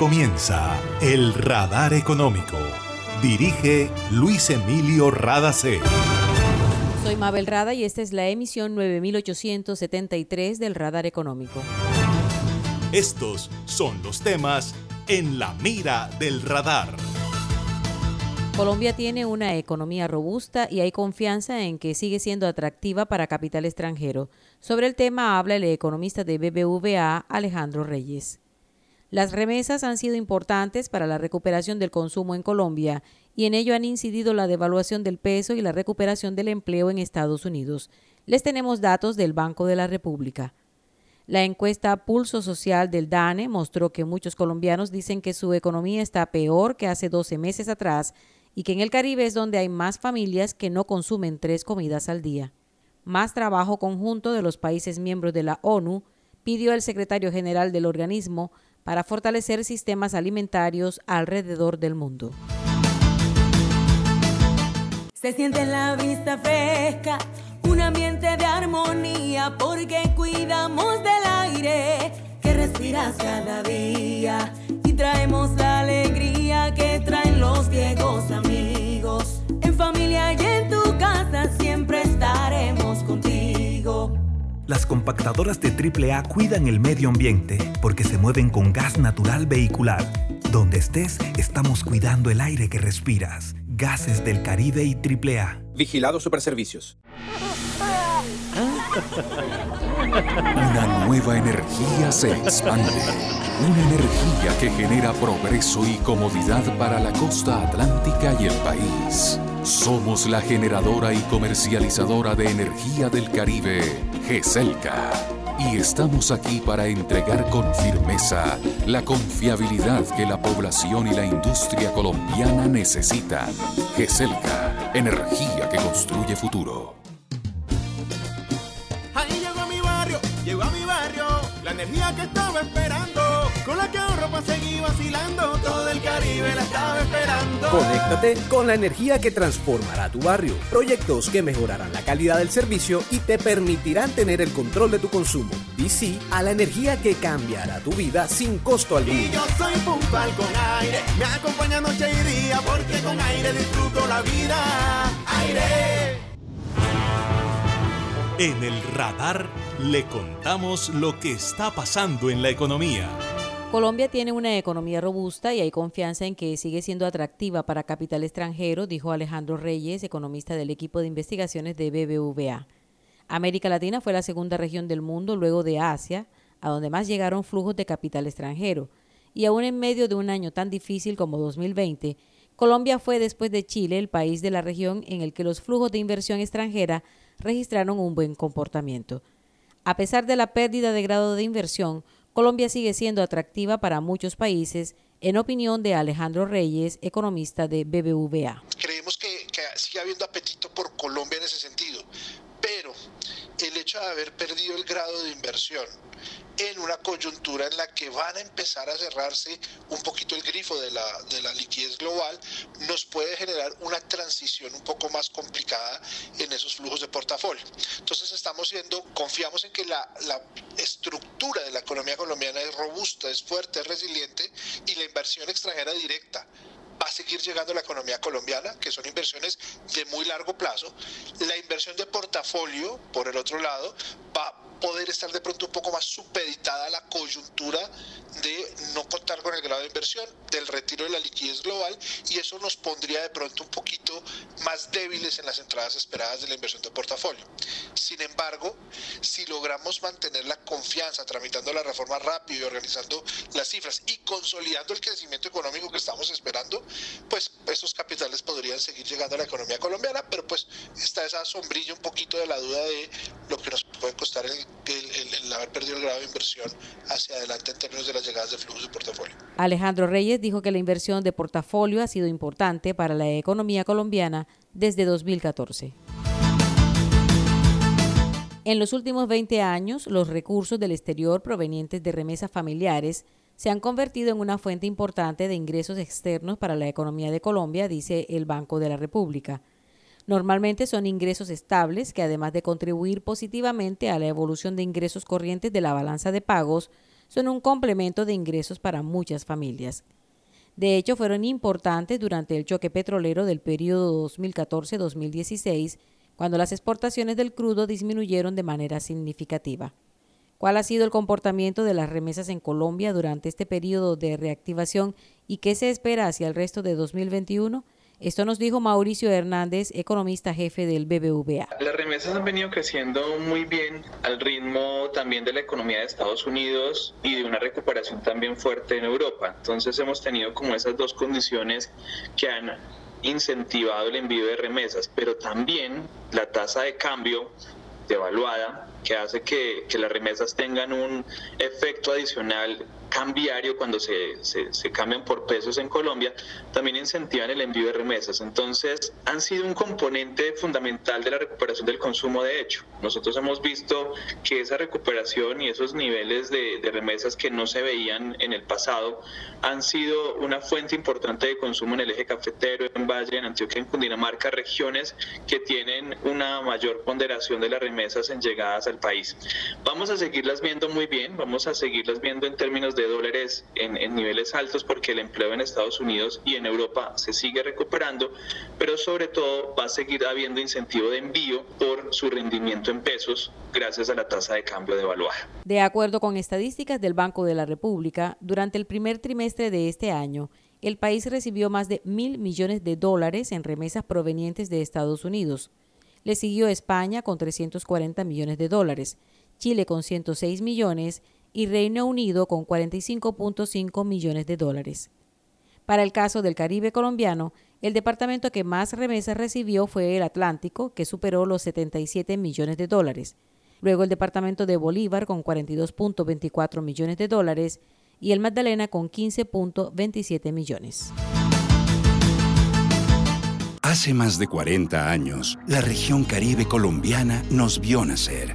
comienza El Radar Económico. Dirige Luis Emilio Radacé. Soy Mabel Rada y esta es la emisión 9873 del Radar Económico. Estos son los temas en la mira del radar. Colombia tiene una economía robusta y hay confianza en que sigue siendo atractiva para capital extranjero. Sobre el tema habla el economista de BBVA, Alejandro Reyes. Las remesas han sido importantes para la recuperación del consumo en Colombia y en ello han incidido la devaluación del peso y la recuperación del empleo en Estados Unidos. Les tenemos datos del Banco de la República. La encuesta Pulso Social del DANE mostró que muchos colombianos dicen que su economía está peor que hace 12 meses atrás y que en el Caribe es donde hay más familias que no consumen tres comidas al día. Más trabajo conjunto de los países miembros de la ONU pidió el secretario general del organismo para fortalecer sistemas alimentarios alrededor del mundo. Se siente en la vista fresca, un ambiente de armonía, porque cuidamos del aire que respiras cada día y traemos la alegría que traen los viejos amigos. En familia y en tu casa siempre estaremos contigo. Las compactadoras de AAA cuidan el medio ambiente porque se mueven con gas natural vehicular. Donde estés, estamos cuidando el aire que respiras. Gases del Caribe y AAA. Vigilado Superservicios. Una nueva energía se expande. Una energía que genera progreso y comodidad para la costa atlántica y el país. Somos la generadora y comercializadora de energía del Caribe, GESELCA. Y estamos aquí para entregar con firmeza la confiabilidad que la población y la industria colombiana necesitan. GESELCA, energía que construye futuro. Ahí llegó a mi barrio, llegó a mi barrio, la energía que estaba esperando, con la que para seguir vacilando, todo el Caribe la estaba esperando. Conéctate con la energía que transformará tu barrio, proyectos que mejorarán la calidad del servicio y te permitirán tener el control de tu consumo. Sí a la energía que cambiará tu vida sin costo alguno. Y yo soy puntual con aire, me acompaña noche y día, porque con aire disfruto la vida. Aire. En el radar le contamos lo que está pasando en la economía. Colombia tiene una economía robusta y hay confianza en que sigue siendo atractiva para capital extranjero, dijo Alejandro Reyes, economista del equipo de investigaciones de BBVA. América Latina fue la segunda región del mundo luego de Asia, a donde más llegaron flujos de capital extranjero. Y aún en medio de un año tan difícil como 2020, Colombia fue después de Chile el país de la región en el que los flujos de inversión extranjera registraron un buen comportamiento. A pesar de la pérdida de grado de inversión, Colombia sigue siendo atractiva para muchos países, en opinión de Alejandro Reyes, economista de BBVA. Creemos que, que sigue habiendo apetito por Colombia en ese sentido, el hecho de haber perdido el grado de inversión en una coyuntura en la que van a empezar a cerrarse un poquito el grifo de la, de la liquidez global, nos puede generar una transición un poco más complicada en esos flujos de portafolio. Entonces estamos siendo, confiamos en que la estructura de la economía colombiana es robusta, es fuerte, es resiliente y la inversión extranjera directa va a seguir llegando a la economía colombiana, que son inversiones de muy largo plazo. La inversión de portafolio, por el otro lado, va poder estar de pronto un poco más supeditada a la coyuntura de no contar con el grado de inversión, del retiro de la liquidez global, y eso nos pondría de pronto un poquito más débiles en las entradas esperadas de la inversión de portafolio. Sin embargo, si logramos mantener la confianza, tramitando la reforma rápido y organizando las cifras y consolidando el crecimiento económico que estamos esperando, pues estos capitales podrían seguir llegando a la economía colombiana, pero pues está esa sombrilla un poquito de la duda de lo que nos puede costar el, el, haber perdido el grado de inversión hacia adelante en términos de las llegadas de flujos de portafolio. Alejandro Reyes dijo que la inversión de portafolio ha sido importante para la economía colombiana desde 2014. En los últimos 20 años, los recursos del exterior provenientes de remesas familiares se han convertido en una fuente importante de ingresos externos para la economía de Colombia, dice el Banco de la República. Normalmente son ingresos estables que además de contribuir positivamente a la evolución de ingresos corrientes de la balanza de pagos, son un complemento de ingresos para muchas familias. De hecho, fueron importantes durante el choque petrolero del periodo 2014-2016, cuando las exportaciones del crudo disminuyeron de manera significativa. ¿Cuál ha sido el comportamiento de las remesas en Colombia durante este periodo de reactivación y qué se espera hacia el resto de 2021? Esto nos dijo Mauricio Hernández, economista jefe del BBVA. Las remesas han venido creciendo muy bien al ritmo también de la economía de Estados Unidos y de una recuperación también fuerte en Europa. Entonces hemos tenido como esas dos condiciones que han incentivado el envío de remesas, pero también la tasa de cambio devaluada que hace que, que las remesas tengan un efecto adicional cambiario cuando se, se, cambian por pesos en Colombia, también incentivan el envío de remesas. Entonces, han sido un componente fundamental de la recuperación del consumo, de hecho. Nosotros hemos visto que esa recuperación y esos niveles de, de remesas que no se veían en el pasado han sido una fuente importante de consumo en el eje cafetero, en Valle, en Antioquia, en Cundinamarca, regiones que tienen una mayor ponderación de las remesas en llegadas al país. Vamos a seguirlas viendo muy bien, vamos a seguirlas viendo en términos de de dólares en, niveles altos porque el empleo en Estados Unidos y en Europa se sigue recuperando, pero sobre todo va a seguir habiendo incentivo de envío por su rendimiento en pesos gracias a la tasa de cambio devaluada. De acuerdo con estadísticas del Banco de la República, durante el primer trimestre de este año, el país recibió más de mil millones de dólares en remesas provenientes de Estados Unidos. Le siguió España con 340 millones de dólares, Chile con 106 millones y Reino Unido con 45.5 millones de dólares. Para el caso del Caribe colombiano, el departamento que más remesas recibió fue el Atlántico, que superó los 77 millones de dólares. Luego el departamento de Bolívar con 42.24 millones de dólares y el Magdalena con 15.27 millones. Hace más de 40 años, la región caribe colombiana nos vio nacer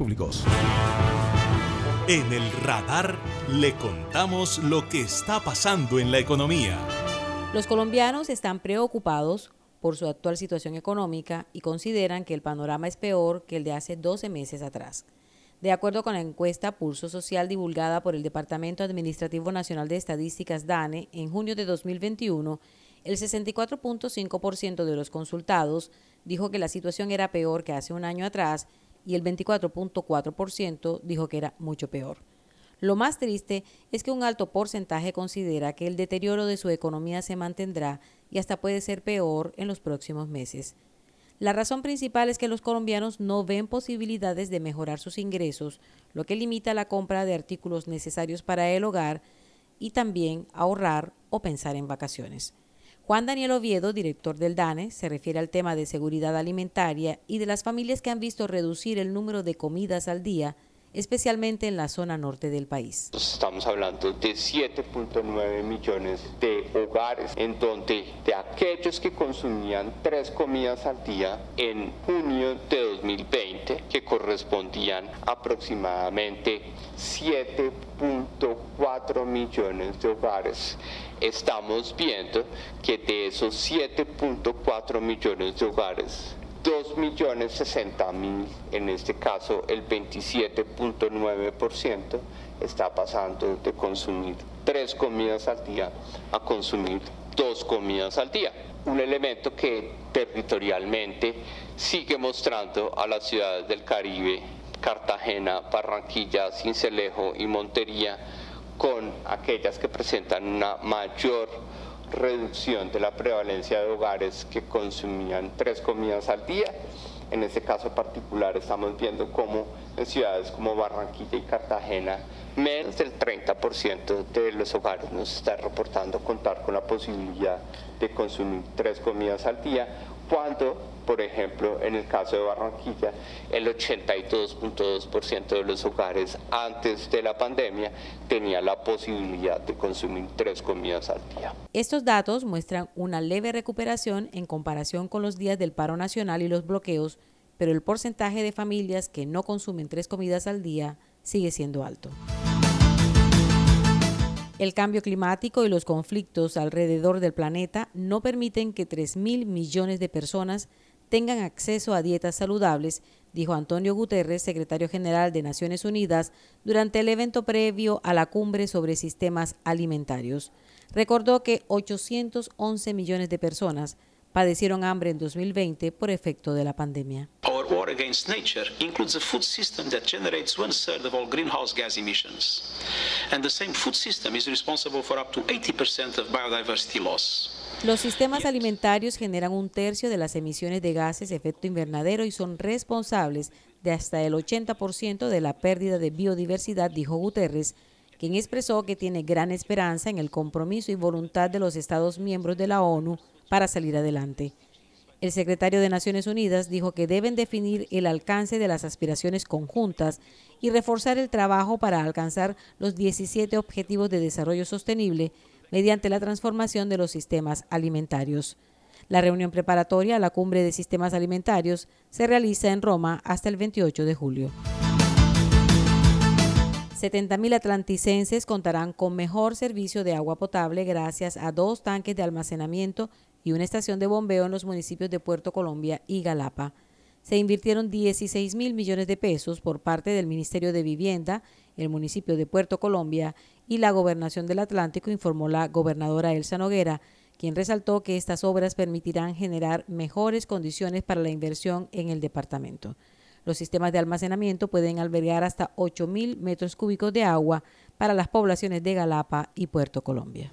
públicos. En el radar le contamos lo que está pasando en la economía. Los colombianos están preocupados por su actual situación económica y consideran que el panorama es peor que el de hace 12 meses atrás. De acuerdo con la encuesta Pulso Social divulgada por el Departamento Administrativo Nacional de Estadísticas DANE en junio de 2021, el 64.5% de los consultados dijo que la situación era peor que hace un año atrás y el 24.4% dijo que era mucho peor. Lo más triste es que un alto porcentaje considera que el deterioro de su economía se mantendrá y hasta puede ser peor en los próximos meses. La razón principal es que los colombianos no ven posibilidades de mejorar sus ingresos, lo que limita la compra de artículos necesarios para el hogar y también ahorrar o pensar en vacaciones. Juan Daniel Oviedo, director del DANE, se refiere al tema de seguridad alimentaria y de las familias que han visto reducir el número de comidas al día especialmente en la zona norte del país. Estamos hablando de 7.9 millones de hogares en donde de aquellos que consumían tres comidas al día en junio de 2020, que correspondían aproximadamente 7.4 millones de hogares, estamos viendo que de esos 7.4 millones de hogares, 2 millones 60 mil, en este caso el 27.9% está pasando de consumir tres comidas al día a consumir dos comidas al día. Un elemento que territorialmente sigue mostrando a las ciudades del Caribe, Cartagena, Barranquilla, Cincelejo y Montería, con aquellas que presentan una mayor reducción de la prevalencia de hogares que consumían tres comidas al día. En este caso particular estamos viendo cómo en ciudades como Barranquilla y Cartagena menos del 30% de los hogares nos está reportando contar con la posibilidad de consumir tres comidas al día, cuando, por ejemplo, en el caso de Barranquilla, el 82.2% de los hogares antes de la pandemia tenía la posibilidad de consumir tres comidas al día. Estos datos muestran una leve recuperación en comparación con los días del paro nacional y los bloqueos, pero el porcentaje de familias que no consumen tres comidas al día sigue siendo alto. El cambio climático y los conflictos alrededor del planeta no permiten que 3.000 millones de personas tengan acceso a dietas saludables, dijo Antonio Guterres, secretario general de Naciones Unidas, durante el evento previo a la cumbre sobre sistemas alimentarios. Recordó que 811 millones de personas padecieron hambre en 2020 por efecto de la pandemia. War against nature includes a food system that generates one third of all greenhouse gas emissions. And the same food system is responsible for up to 80% of biodiversity loss. Los sistemas alimentarios generan un tercio de las emisiones de gases de efecto invernadero y son responsables de hasta el 80% de la pérdida de biodiversidad, dijo Guterres, quien expresó que tiene gran esperanza en el compromiso y voluntad de los Estados miembros de la ONU para salir adelante. El secretario de Naciones Unidas dijo que deben definir el alcance de las aspiraciones conjuntas y reforzar el trabajo para alcanzar los 17 Objetivos de Desarrollo Sostenible mediante la transformación de los sistemas alimentarios. La reunión preparatoria a la cumbre de sistemas alimentarios se realiza en Roma hasta el 28 de julio. 70.000 atlanticenses contarán con mejor servicio de agua potable gracias a dos tanques de almacenamiento y una estación de bombeo en los municipios de Puerto Colombia y Galapa. Se invirtieron 16 mil millones de pesos por parte del Ministerio de Vivienda, el municipio de Puerto Colombia y la Gobernación del Atlántico, informó la gobernadora Elsa Noguera, quien resaltó que estas obras permitirán generar mejores condiciones para la inversión en el departamento. Los sistemas de almacenamiento pueden albergar hasta 8.000 metros cúbicos de agua para las poblaciones de Galapa y Puerto Colombia.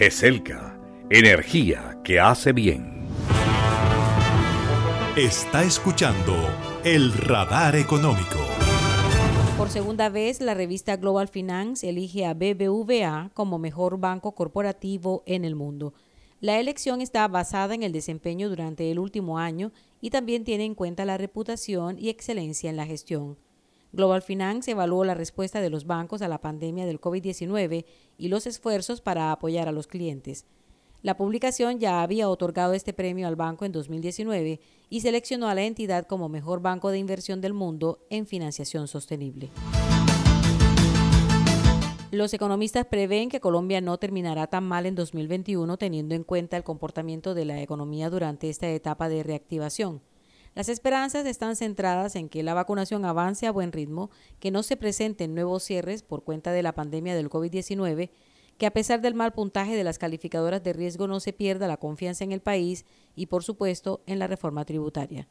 GESELCA, energía que hace bien. Está escuchando el radar económico. Por segunda vez, la revista Global Finance elige a BBVA como mejor banco corporativo en el mundo. La elección está basada en el desempeño durante el último año y también tiene en cuenta la reputación y excelencia en la gestión. Global Finance evaluó la respuesta de los bancos a la pandemia del COVID-19 y los esfuerzos para apoyar a los clientes. La publicación ya había otorgado este premio al banco en 2019 y seleccionó a la entidad como mejor banco de inversión del mundo en financiación sostenible. Los economistas prevén que Colombia no terminará tan mal en 2021 teniendo en cuenta el comportamiento de la economía durante esta etapa de reactivación. Las esperanzas están centradas en que la vacunación avance a buen ritmo, que no se presenten nuevos cierres por cuenta de la pandemia del COVID-19, que a pesar del mal puntaje de las calificadoras de riesgo no se pierda la confianza en el país y, por supuesto, en la reforma tributaria.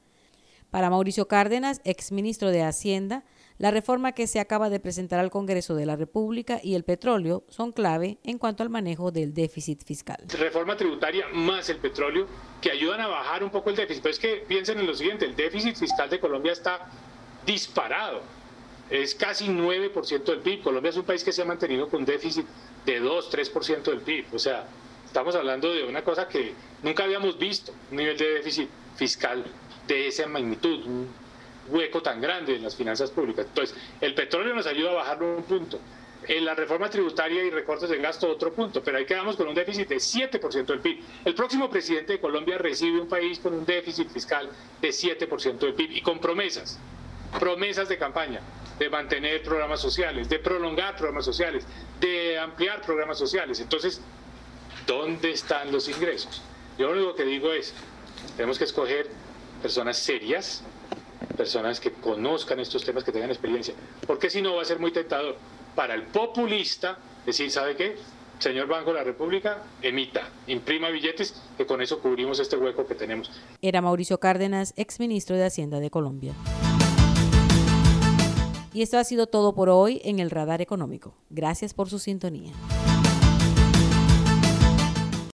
Para Mauricio Cárdenas, exministro de Hacienda, la reforma que se acaba de presentar al Congreso de la República y el petróleo son clave en cuanto al manejo del déficit fiscal. Reforma tributaria más el petróleo que ayudan a bajar un poco el déficit. Pero es que piensen en lo siguiente, el déficit fiscal de Colombia está disparado. es casi 9% del PIB. Colombia es un país que se ha mantenido con déficit de 2, 3% del PIB. O sea, estamos hablando de una cosa que nunca habíamos visto, un nivel de déficit fiscal de esa magnitud, un hueco tan grande en las finanzas públicas. Entonces, el petróleo nos ayuda a bajarlo un punto. En la reforma tributaria y recortes de gasto, otro punto, pero ahí quedamos con un déficit de 7% del PIB. El próximo presidente de Colombia recibe un país con un déficit fiscal de 7% del PIB y con promesas, promesas de campaña de mantener programas sociales, de prolongar programas sociales, de ampliar programas sociales. Entonces, ¿dónde están los ingresos? Yo lo único que digo es, tenemos que escoger personas serias, personas que conozcan estos temas, que tengan experiencia, porque si no va a ser muy tentador para el populista decir, ¿sabe qué? Señor Banco de la República, emita, imprima billetes, que con eso cubrimos este hueco que tenemos. Era Mauricio Cárdenas, exministro de Hacienda de Colombia. Y esto ha sido todo por hoy en el Radar Económico. Gracias por su sintonía.